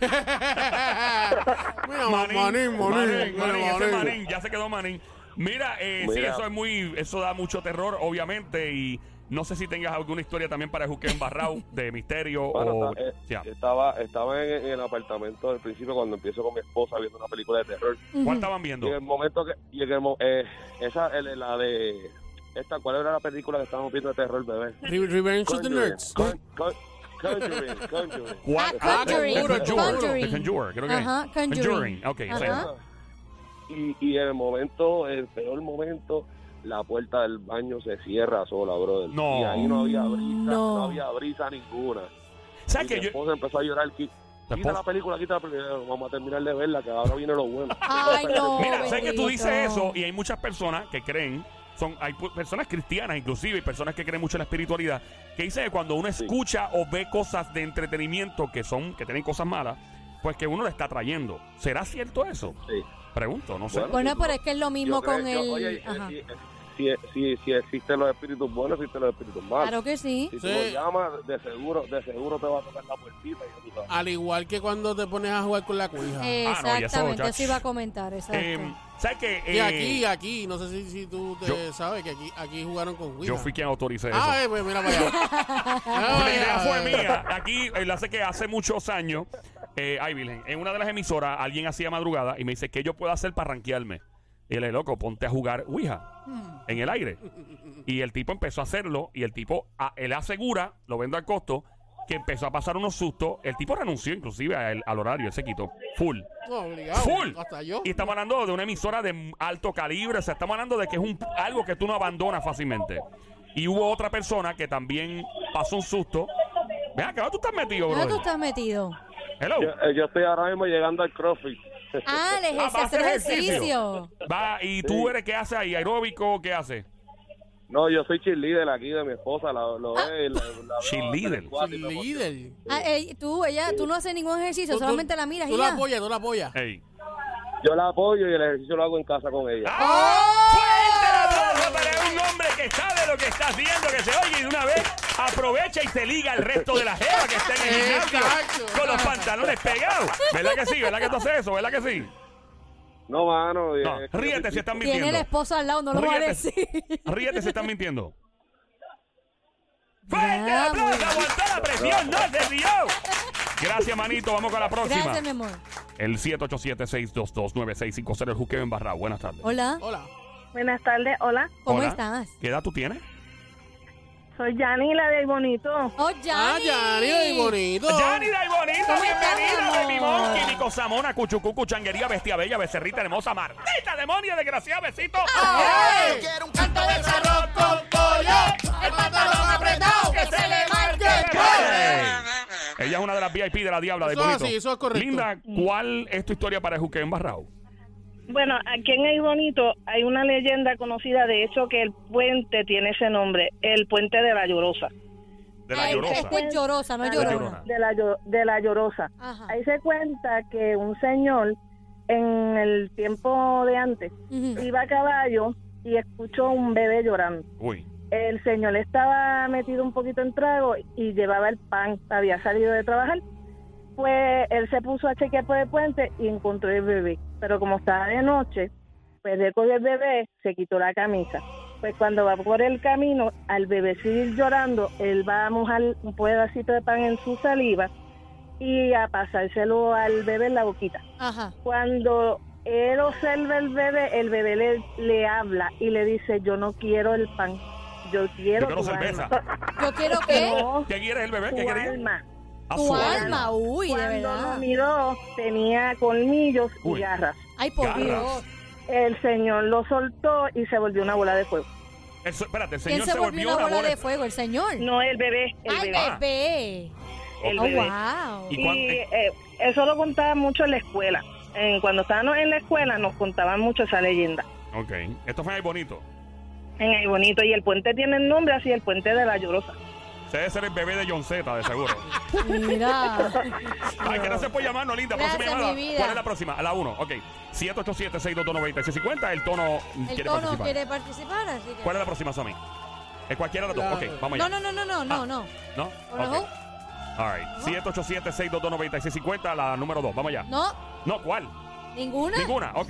[LAUGHS] Mira, Manín, Manín, Manín, Manín, Manín, ese Manín. Manín, ya se quedó Manín. Mira, eh, sí, eso es muy, eso da mucho terror, obviamente, y no sé si tengas alguna historia también para Juque en Barrao de misterio Bueno, o... está- eh. Estaba, estaba en, en el apartamento del principio cuando empiezo con mi esposa viendo una película de terror. ¿Cuál estaban Y viendo? en el momento que, y en el eh, esa, el- la de, esta, ¿cuál era la película que estábamos viendo de terror, bebé? Re- Revenge of the Conjuring. Nerds. Con- con- Conjuring, Conjuring. [LAUGHS] ¿Cuál? Ah, Conjuring, The Conjuring. Conjuring. Creo que Ajá. Conjuring. Ok. Y, y en el momento, el peor momento, la puerta del baño se cierra sola, brother. No. Y ahí no había brisa, No. no, había brisa ninguna. ¿Sabes que mi yo...? esposa empezó a llorar. "Qui- ¿Tu Quita la película, quita la película. Vamos a terminar de verla, que ahora viene lo bueno. Ay, no. Mira, sé que tú dices eso y hay muchas personas que creen, son hay personas cristianas inclusive y personas que creen mucho en la espiritualidad, que dicen que cuando uno Sí. escucha o ve cosas de entretenimiento que son que tienen cosas malas, pues que uno le está trayendo. ¿Será cierto eso? Sí. Pregunto, no sé. Bueno, Bueno, pero es que es lo mismo Yo creo- con yo- el... eh. Si, si, si, existen los espíritus buenos, existen los espíritus malos. Claro que sí. Si tú Sí. lo llamas, de seguro, de seguro te va a tocar la puertita y ya tú sabes. Al igual que cuando te pones a jugar con la cuija. Ah, no, y eso, Exactamente, ya- eso iba a comentar, exacto. Eh, ¿Sabes qué? Y Eh, aquí, aquí, no sé si, si tú te yo- sabes que aquí, aquí jugaron con cuija. yo fui quien autoricé eso. Ah, eh, pues mira para allá. [LAUGHS] Ah, La idea ya, fue mía. Aquí, él hace que hace muchos años, eh, ay, Virgen, en una de las emisoras, alguien hacía madrugada y me dice, ¿qué yo puedo hacer para rankearme? Y él, loco, ponte a jugar Ouija en el aire. Y el tipo empezó a hacerlo y el tipo, a- él asegura, lo vendo al costo, que empezó a pasar unos sustos. El tipo renunció inclusive al, al horario, él se quitó. Full. No, obligado. Full. Hasta yo. Y estamos hablando de una emisora de alto calibre, o sea, estamos hablando de que es un, algo que tú no abandonas fácilmente. Y hubo otra persona que también pasó un susto. Ven acá, ¿dónde tú estás metido, ¿Dónde tú bro? estás metido? Hello. Yo, eh, yo estoy ahora mismo llegando al CrossFit. Ah, el [LAUGHS] Ah, ejercicio, hacer ejercicio. Va, ¿y tú Sí. eres qué haces ahí? ¿Aeróbico? ¿Qué haces? No, yo soy cheerleader aquí de mi esposa, la, lo ve, la, la- Cheerleader. líder. Ah, eh, tú, ella, tú no haces ningún ejercicio, Tú- tú- solamente la miras Tú y la ya. apoyas, tú la apoyas. Ey. Yo la apoyo y el ejercicio lo hago en casa con ella. ¡Ah! ¡Fuerte el aplauso para un hombre que sabe lo que está haciendo, que se oye y de una vez aprovecha y se liga el resto de la jeva que está en el gimnasio Exacto. con los pantalones pegados. ¿Verdad que sí? ¿Verdad que tú haces eso? ¿Verdad que sí? No, mano. No, es que- ríete si están Tiene la mintiendo. esposa al lado, no lo va a Ríete. decir. Ríete si están mintiendo. ¡Fuerte el aplauso! ¡Aguantó la presión! ¡No se rió! Gracias, manito. Vamos con la próxima. Gracias, mi amor. El 787-622-9650, el juqueo en Barra. Buenas tardes. Hola, Hola. Buenas tardes, hola. ¿cómo Hola. estás? ¿Qué edad tú tienes? Soy Yani, la del bonito. Oh, Ah, Yanni. Yanni, ay, bonito. ¡Yani Day Bonita! ¿Cómo estás, ¡Bienvenida, mi Baby amor? Monkey! Nico Samona, Cuchucucu, Changuería, Bestia Bella, Becerrita Hermosa, Martita, Demonia, Desgraciada, Besito. ¡Ay! quiero un canto de arroz con pollo, el pantalón apretado, que se le marque el Ey. Ella es una de las VIP de la Diabla de Eso es Bonito. así, eso es correcto. Linda, ¿cuál es tu historia para el juqueo en Barrao? Bueno, aquí en El Bonito hay una leyenda conocida, de hecho, que el puente tiene ese nombre, el puente de la Llorosa. De la Ay, Llorosa. Esto es llorosa, no llorona. De la, de la Llorosa. Ajá. Ahí se cuenta que un señor en el tiempo de antes iba a caballo y escuchó un bebé llorando. Uy. El señor estaba metido un poquito en trago y llevaba el pan, había salido de trabajar. Pues él se puso a chequear por el puente y encontró el bebé. Pero como estaba de noche, pues recogió el bebé, se quitó la camisa. Pues cuando va por el camino, al bebé seguir llorando, él va a mojar un pedacito de pan en su saliva y a pasárselo al bebé en la boquita. Ajá. Cuando él observa el bebé, el bebé le, le habla y le dice, yo no quiero el pan, yo quiero, Yo quiero tu cerveza. alma". Yo quiero que No, [LAUGHS] ¿Qué quieres el bebé? ¿Qué tu quería? alma. A tu su alma, uy, de Cuando verdad. lo miró, tenía colmillos Uy. y garras. Ay, por Garras. Dios. El señor lo soltó y se volvió una bola de fuego. El so- espérate, el ¿Quién señor se volvió una bola de fuego? ¿El señor? No el bebé, el Ay, bebé. bebé. El Oh, bebé. wow. ¿Y Y cuán- eh, eso lo contaba mucho en la escuela. En- cuando estábamos en la escuela nos contaban mucho esa leyenda. Ok. Esto fue ahí bonito. En el bonito. Y el puente tiene el nombre así, el puente de la llorosa. Se debe ser el bebé de John Z, de seguro. Mira. Ay, que no se puede llamarnos, linda. Próxima Gracias, llamada. mi vida. ¿Cuál es la próxima? A la 1. Ok. 787-622-9650. El tono El quiere tono participar. quiere participar, así que. ¿Cuál es la próxima, Somi? Es cualquiera de las dos. Ok, vamos No, allá. no, no, no, no, no, no. ¿No? No. Ok. All right. 787-622-9650, la número 2. Vamos allá. No, No, ¿cuál? ninguna. Ninguna. Ok.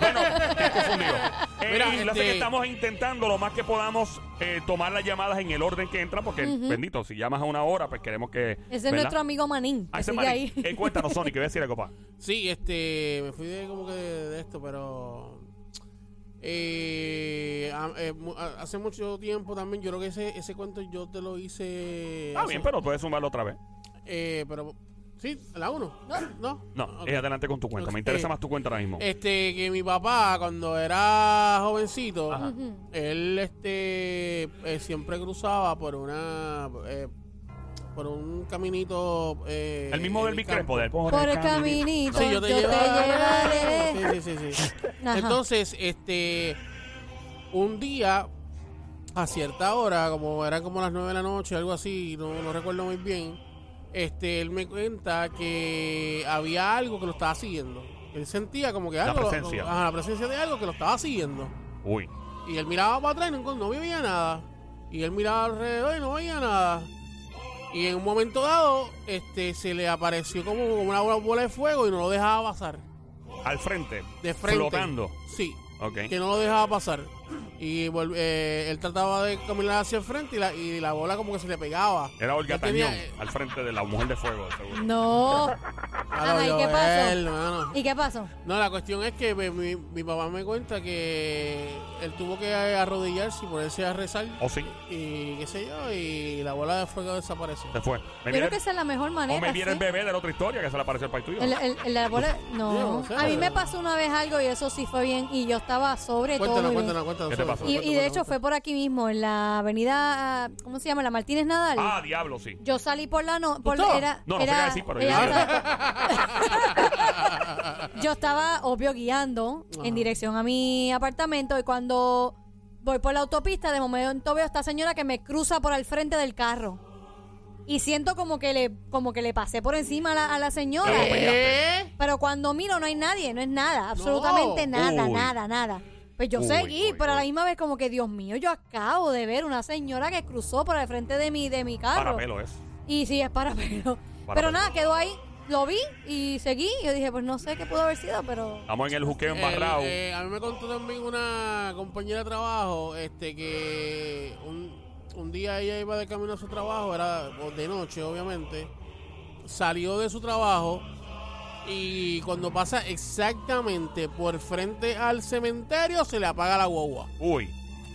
Bueno, [LAUGHS] estoy confundido. Eh, Mira, lo que estamos intentando lo más que podamos eh, tomar las llamadas en el orden que entran, porque, Ujú. bendito, si llamas a una hora, pues queremos que. Ese es ¿verdad? nuestro amigo Manín. Ah, Que ese sigue Marín. ahí. Eh, cuéntanos, Sonic, que voy a decir algo, papá. Sí, este, me fui de como que de, de esto, pero eh, a- eh, mu- a- hace mucho tiempo también, yo creo que ese, ese cuento yo te lo hice. Ah, hace- bien, pero puedes sumarlo otra vez. eh, pero sí, la uno. No. no, No, eh, adelante con tu cuenta. Me interesa más tu cuenta ahora mismo. Este, que mi papá cuando era jovencito, Ajá. Él este eh, siempre cruzaba por una eh, por un caminito eh, el mismo en del campo. del Por el caminito, Sí, yo yo te, te, llevaré. llevaré. Sí, sí, sí, sí. Ajá. Entonces, este, un día, a cierta hora, como eran como las nueve de la noche, algo así, no, no recuerdo muy bien, este, él me cuenta que había algo que lo estaba siguiendo. Él sentía como que La algo, lo- presencia. ajá, la presencia de algo que lo estaba siguiendo. Uy. Y él miraba para atrás y no, no veía nada. Y él miraba alrededor y no veía nada. Y en un momento dado, este, se le apareció como, una bola- bola de fuego y no lo dejaba pasar. Al frente. De frente. Flotando. Sí, Que no lo dejaba pasar. Y eh, él trataba de caminar hacia el frente y la, y la bola como que se le pegaba. Era Olga tenía- Tañón, al frente de la mujer de fuego, seguro. No. Ajá, ¿y qué pasó? él, mano. ¿Y qué pasó? No, la cuestión es que mi, mi- mi papá me cuenta que él tuvo que arrodillarse y ponerse a rezar. ¿O sí? Y qué sé yo, y la bola de fuego desapareció. Se fue. Me creo viene- que esa es la mejor o manera. me viene el sí. bebé de la otra historia que se le apareció al país tuyo. El, el- el- la bola- [LAUGHS] no. No sé. A mí me pasó una vez algo y eso sí fue bien. Y yo estaba sobre todo. Cuéntanos, muy bien. cuéntanos, cuéntanos. ¿Qué te pasó? Y, cuéntanos, y de hecho cuéntanos. fue por aquí mismo, en la avenida, ¿cómo se llama? La Martínez Nadal. Ah, diablo, sí. Yo salí por la no, por estabas? era, No, no era- fue así, pero yo estaba- [LAUGHS] [LAUGHS] yo estaba obvio guiando Ajá. en dirección a mi apartamento y cuando voy por la autopista de momento veo a esta señora que me cruza por el frente del carro y siento como que le como que le pasé por encima a la, a la señora. ¿Eh? Pero cuando miro no hay nadie, no es nada, absolutamente nada, Uy. nada, nada. Pues yo Uy, seguí, uy, pero a la misma vez como que, Dios mío, yo acabo de ver una señora que cruzó por el frente de mi, de mi Para carro. pelo es. Y sí, es para pelo. Para pero pelo. nada, quedó ahí, lo vi y seguí. Yo dije, pues no sé qué pudo haber sido, pero... Estamos en el juqueo El- embarrado. eh, a mí me contó también una compañera de trabajo este que un, un día ella iba de camino a su trabajo, era de noche obviamente, salió de su trabajo y cuando pasa exactamente por frente al cementerio se le apaga la guagua. Uy.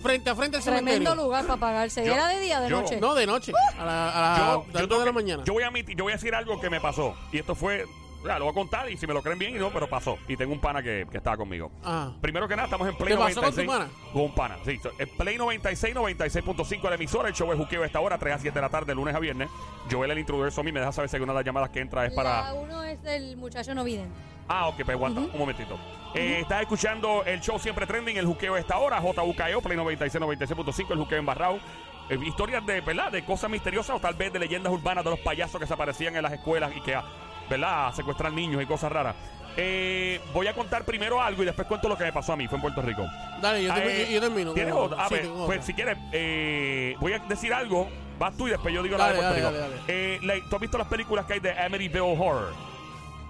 Frente a frente al Tremendo cementerio. lugar para pagarse. Yo- ¿Era de día o de yo- noche? No, de noche, a la, a yo, tengo de la que- mañana. yo voy a admitir- yo voy a decir algo que me pasó. Y esto fue. Ya, lo voy a contar y si me lo creen bien y no, pero pasó. Y tengo un pana que, que estaba conmigo. Ajá. Primero que nada, estamos en Play ¿Te pasó con tu 96. pana? Con un pana, sí. En Play 96, 96.5 la emisora. El show es juqueo a esta hora, 3 a 7 de la tarde, lunes a viernes. Joel, el introductor Somi, me deja saber si alguna de las llamadas que entra es para. La uno es del muchacho no vidente. Ah, ok, pues aguanta, un momentito. Eh, estás escuchando el show siempre trending, el juqueo a esta hora, JUKEO, Play 96, 96.5, el juqueo embarrado. Eh, historias de, ¿verdad? De cosas misteriosas o tal vez de leyendas urbanas de los payasos que se aparecían en las escuelas y que, ¿verdad? A secuestrar niños y cosas raras. Eh, voy a contar primero algo y después cuento lo que me pasó a mí. Fue en Puerto Rico. Dale, yo, te- Eh, yo- yo termino. ¿Tienes otra? A sí, pues si quieres, eh, voy a decir algo. Vas tú y después yo digo Dale, la de Puerto dale, Rico. dale, Eh, la- ¿Tú has visto las películas que hay de Amityville Horror?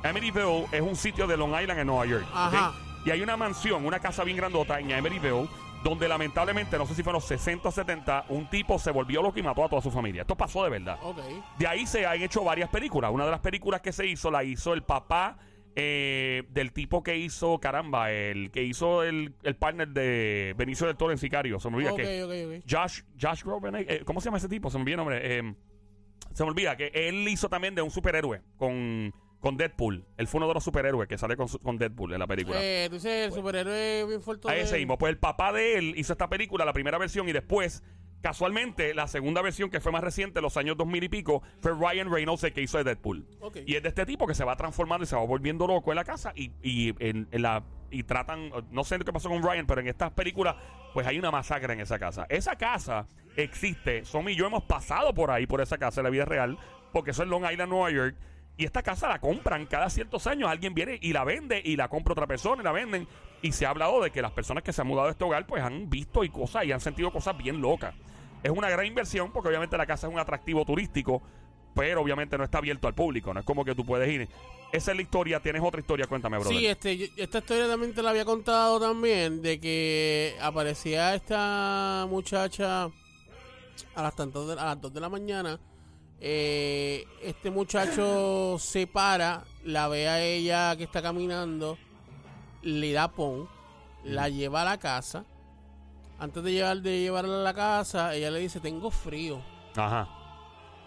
Amityville es un sitio de Long Island en Nueva York. Ajá. Y hay una mansión, una casa bien grandota en Amityville, donde lamentablemente, no sé si fue en los 60 o 70, un tipo se volvió loco y mató a toda su familia. Esto pasó de verdad. Ok. De ahí se han hecho varias películas. Una de las películas que se hizo la hizo el papá eh, del tipo que hizo, caramba, el que hizo el, el partner de Benicio del Toro en Sicario. Se me olvida Ok, que. ok, ok. Josh, Josh Groban, eh, ¿cómo se llama ese tipo? Se me olvida el nombre. Eh, se me olvida que él hizo también de un superhéroe con, con Deadpool. Él fue uno de los superhéroes que sale con, su- con Deadpool en la película. Eh, tú dices el superhéroe bien fuerte. A ese mismo. Pues el papá de él hizo esta película, la primera versión, y después, casualmente, la segunda versión, que fue más reciente, los años 2000 y pico, fue Ryan Reynolds el que hizo de Deadpool. Ok. Y es de este tipo que se va transformando y se va volviendo loco en la casa y, y, en, en la, y tratan, no sé lo que pasó con Ryan, pero en estas películas, pues hay una masacre en esa casa. Esa casa existe, Somi y yo hemos pasado por ahí, por esa casa en la vida real, porque eso es Long Island, Nueva York. Y esta casa la compran cada ciertos años. Alguien viene y la vende y la compra otra persona y la venden. Y se ha hablado de que las personas que se han mudado a este hogar pues han visto y cosas y han sentido cosas bien locas. Es una gran inversión porque obviamente la casa es un atractivo turístico, pero obviamente no está abierto al público. No es como que tú puedes ir. Esa es la historia. ¿Tienes otra historia? Cuéntame, brother. Sí, este, esta historia también te la había contado también, de que aparecía esta muchacha a las tantas de, a las 2 de la mañana. Eh, este muchacho se para, la ve a ella que está caminando, le da pon, la lleva a la casa. Antes de llevar de llevarla a la casa, ella le dice, tengo frío. Ajá.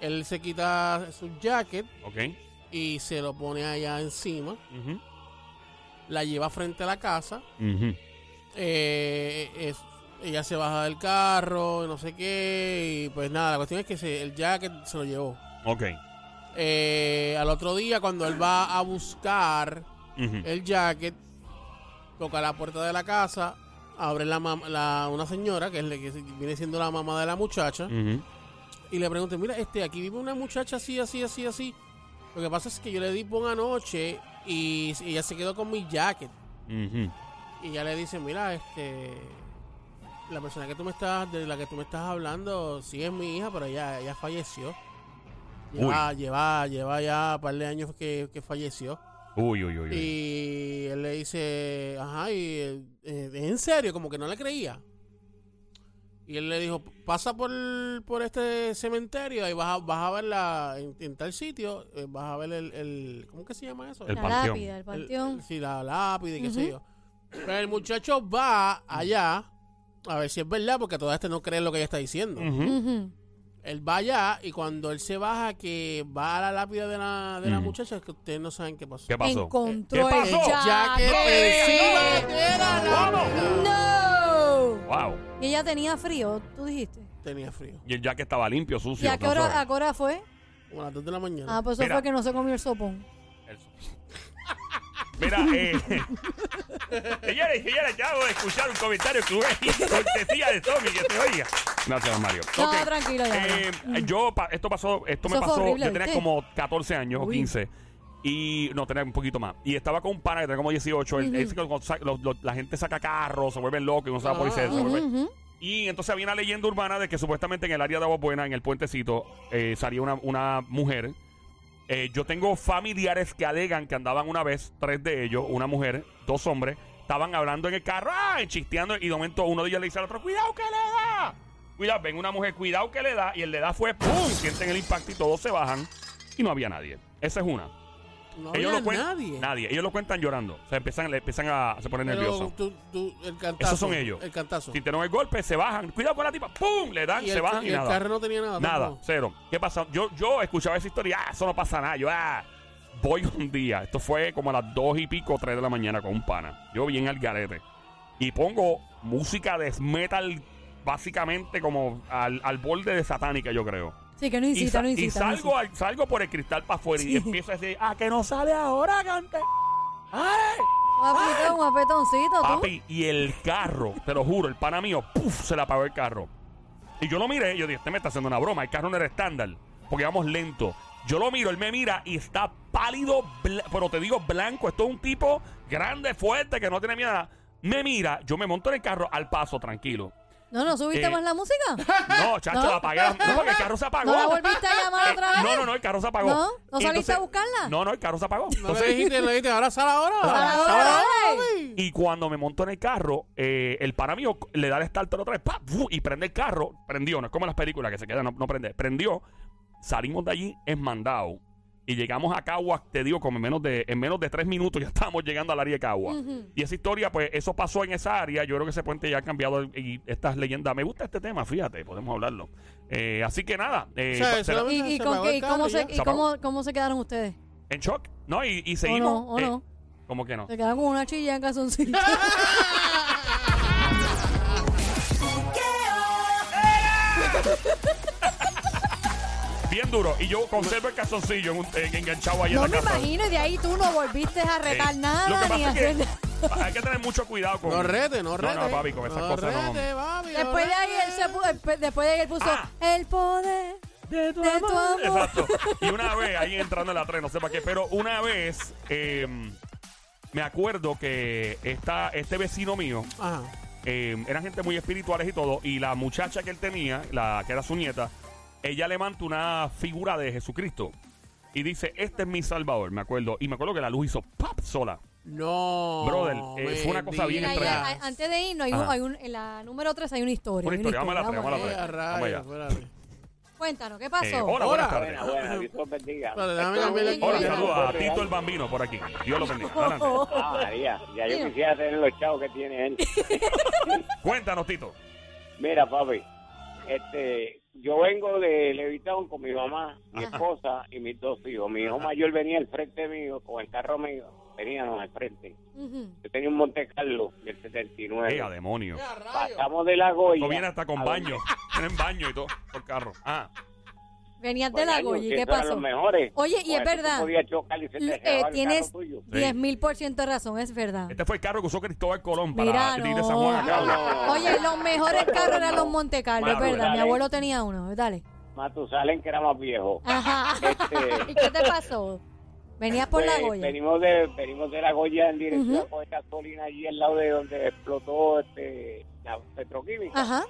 Él se quita su jacket Ok. y se lo pone allá encima. Ujú. La lleva frente a la casa. Eh, es- ella se baja del carro, no sé qué, y pues nada, la cuestión es que se- el jacket se lo llevó. Ok. Eh, al otro día, cuando él va a buscar el jacket, toca la puerta de la casa, abre la, la una señora, que es la que viene siendo la mamá de la muchacha, y le pregunta, mira, este, aquí vive una muchacha así, así, así, así. Lo que pasa es que yo le di por anoche y y ella se quedó con mi jacket. Y ya le dice, mira, este la persona que tú me estás, de la que tú me estás hablando, sí es mi hija, pero ella, ella falleció. Lleva, lleva, lleva ya un par de años que, que falleció. Uy, uy, uy. uy. Y él le dice, ajá, y eh, en serio, como que no le creía. Y él le dijo, pasa por, por este cementerio y vas a, vas a ver la, en, en tal sitio, eh, vas a ver el, el, ¿cómo que se llama eso? El la panteón. lápida, el El- panteón. el- sí, la lápida y qué sé yo. Pero el muchacho va allá a ver si es verdad, porque todo este no cree lo que ella está diciendo. Ujú. Él va allá y cuando él se baja, que va a la lápida de la, de la muchacha, es que ustedes no saben qué pasó. ¿Qué pasó? Encontró ¿Qué el pasó? jacket jacket. encima de la lápida. ¡No! Wow. Y ella tenía frío, tú dijiste. Tenía frío. Y el jacket estaba limpio, ¿Y sucio. a qué no hora, sabe. a qué hora fue? Como a las 2 de la mañana. Ah, pues eso Mira. fue que no se comió el sopón. Eso. [LAUGHS] Mira, eh. [LAUGHS] señores y señores, acabo de escuchar un comentario que ahí, cortesía de Tommy, que se oiga. Gracias, Mario. No, Ok. tranquilo, ya. Eh, yo, pa- esto pasó, esto me Eso fue pasó, horrible, yo tenía ¿viste? como 14 años o Uy. 15. Y no, tenía un poquito más. Y estaba con un pana que tenía como 18. él- él dice que cuando sa- lo- lo- la gente saca carros, se vuelven locos y se va por se- se vuelve- ujú. y entonces había una leyenda urbana de que supuestamente en el área de Agua Buena, en el puentecito, eh, salía una, una mujer. Eh, yo tengo familiares que alegan que andaban una vez, tres de ellos, una mujer, dos hombres, estaban hablando en el carro, ¡ah! chisteando, y de momento uno de ellos le dice al otro, ¡cuidado que le da! Cuidado, ven una mujer, cuidado que le da, y el le da fue ¡pum! Sienten el impacto y todos se bajan, y no había nadie. Esa es una. No ellos lo cuentan. nadie. Nadie. Ellos lo cuentan llorando. Se empiezan, le empiezan a se poner nerviosos. el cantazo. Esos son ellos. El cantazo. Sintieron el golpe, se bajan. Cuidado con la tipa. ¡Pum! Le dan, y se el, bajan y, y el nada. carro no tenía nada. Cero. ¿Qué pasa? Yo, yo escuchaba esa historia, ah, eso no pasa nada. Yo, ah, voy un día, esto fue como a las dos y pico, tres de la mañana con un pana. Yo bien al garete. Y pongo música de metal, básicamente como al, al borde de satánica, yo creo. Sí, que no Y, incita, sa- no y incita. no salgo, al- salgo por el cristal para afuera y empiezo a decir, ah, que no sale ahora, cante. ¡Ay! incita. Un apetoncito, tú. Papi, y el carro, te lo juro, el pana mío, ¡puf! se le apagó el carro. Y yo lo miré, y yo dije, este me está haciendo una broma, el carro no era estándar, porque íbamos lento. Yo lo miro, él me mira y está pálido, pero te digo blanco, esto es un tipo grande, fuerte, que no tiene miedo. a nada. Me mira, yo me monto en el carro al paso, tranquilo. No, no subiste Eh, más la música. [LAUGHS] No, chacho, ¿No? la apagué. No, porque el carro se apagó. ¿No la volviste a llamar Eh, otra [LAUGHS] vez? No, no, no, el carro se apagó. ¿No? ¿No Y saliste a buscarla? No, no, el carro se apagó. No le Entonces, dijiste, no le dijiste, ahora sal ahora. Y cuando me monto en el carro, eh, el pana mío le da el starter otra vez, ¡pap! ¡fu! y prende el carro, prendió, no es como en las películas que se queda, no, no prende, prendió, salimos de allí en mandado y llegamos a Caguas, te digo, como en menos de, en menos de tres minutos [LAUGHS] ya estábamos llegando al área de Caguas. Ujú. Y esa historia, pues eso pasó en esa área, yo creo que ese puente ya ha cambiado y estas leyendas, me gusta este tema, fíjate, podemos hablarlo. Eh, así que nada, eh, O sea, eso ¿Y, y Se con apagó qué- el y cómo, se, ya. y Se apagó. cómo, cómo se quedaron ustedes? en shock, ¿no? Y, y ¿O seguimos. no? ¿O eh, no? ¿Cómo que no? Se quedaron con una chilla en calzoncillo. [LAUGHS] Bien duro. Y yo conservo el calzoncillo en un- en- enganchado ahí no en me la casa. imagino, y de ahí tú no volviste a retar Eh, nada Lo que ni pasa hacer es que hay que tener mucho cuidado con. No rete, no rete. No, no, papi, con esas no cosas no. rete, papi, no Después de ahí él se pu- después- después de ahí él puso Ah. el poder De tu, de tu amor. Exacto. Y una vez, ahí [LAUGHS] entrando en la tren, no sé para qué, pero una vez eh, me acuerdo que esta, este vecino mío, Ajá. eh, eran gente muy espirituales y todo, y la muchacha que él tenía, la que era su nieta, ella levanta una figura de Jesucristo y dice, este es mi salvador, me acuerdo. Y me acuerdo que la luz hizo ¡pap! sola. No. Brother, eh, fue una cosa bien Mira, ahí, entrada. a- antes de irnos, hay un, Ajá. hay un- en la número 3 hay una historia. Una hay historia, vamos a la tres, vamos vamos a la ver. tres. Eh, Vamos rayos, allá. espérate. Cuéntanos, ¿qué pasó? Eh, hola, Hola. buenas tardes. Buena, buena, Dios los bendiga. Espérate, déjame Esto cambiarle es el Hola, color. saludos a. Tito el Bambino por aquí. Dios lo bendiga. Adelante. Ah, María, ya yo Mira. quisiera tener los chavos que tiene él. [LAUGHS] Cuéntanos, Tito. Mira, papi, este, yo vengo de Levitown con mi mamá, mi Ajá. esposa y mis dos hijos. Mi hijo mayor venía al frente mío, con el carro mío, veníamos al frente. Ujú. Yo tenía un Monte Carlo del 79. ¡Eh, a demonio! Pasamos de la Goya. Esto viene hasta con baño. Tienen baño y todo por carro. Ah, Venías de la año, Goya, ¿y que qué pasó? los mejores. Oye, y es verdad. eh, tienes carro tuyo. Sí. 10 mil por ciento de razón, es verdad. este fue el carro que usó Cristóbal Colón para Mira, ir de San no. Juan No, no, no. Oye, los mejores carros eran los Monte Carlo, es verdad. Mi abuelo tenía uno, dale. Matusalén, que era más viejo. Ajá. Este- [LAUGHS] ¿Y qué te pasó? Venías por la Pues, Goya. Venimos de, venimos de la Goya en dirección a coger gasolina allí al lado de donde explotó este, la petroquímica. Ajá.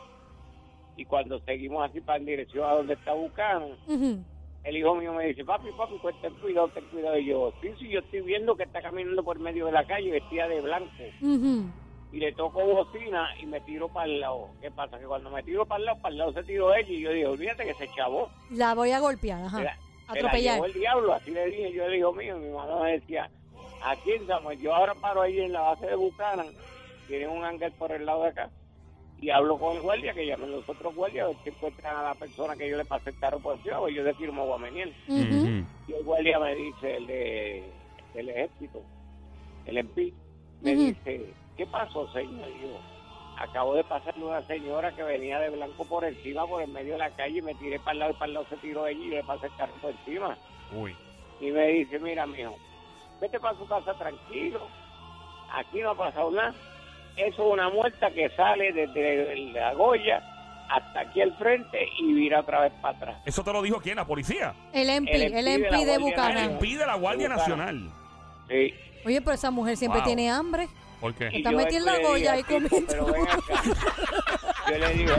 Y cuando seguimos así para en dirección a donde está Bucano, ujú. el hijo mío me dice, papi, papi, pues ten cuidado, ten cuidado. Y yo, sí, sí, yo estoy viendo que está caminando por medio de la calle vestida de blanco. Y le toco bocina y me tiro para el lado. ¿Qué pasa? Que cuando me tiro para el lado, para el lado se tiró ella y yo dije, olvídate que se chavó. La voy a golpear, ajá. La Atropellar. el diablo, así le dije yo al hijo mío. Mi mamá me decía, aquí en Samuel, yo ahora paro ahí en la base de Buchanan, tienen un ángel por el lado de acá, y hablo con el guardia, que llamen los otros guardias, a ver si encuentran a la persona que yo le pasé el carro por encima, pues yo le firmo Guameniel. Ujú. Y el guardia me dice, el de, del ejército, el MP, me dice, ¿qué pasó, señor? Y yo, acabo de pasarle una señora que venía de blanco por encima, por el medio de la calle, y me tiré para el lado y para el lado se tiró ella y yo le pasé el carro por encima. Uy. Y me dice, mira, mijo, vete para su casa tranquilo, aquí no ha pasado nada. Eso es una muerta que sale desde la Goya hasta aquí al frente y vira otra vez para atrás. ¿Eso te lo dijo quién? ¿La policía? El MP, El el MP MP de de El. MP de la Guardia De. Nacional. Sí. Oye, pero esa mujer siempre Wow. tiene hambre. ¿Por qué? Está metida en la Goya tipo, comiendo. pero ven acá. Yo le digo,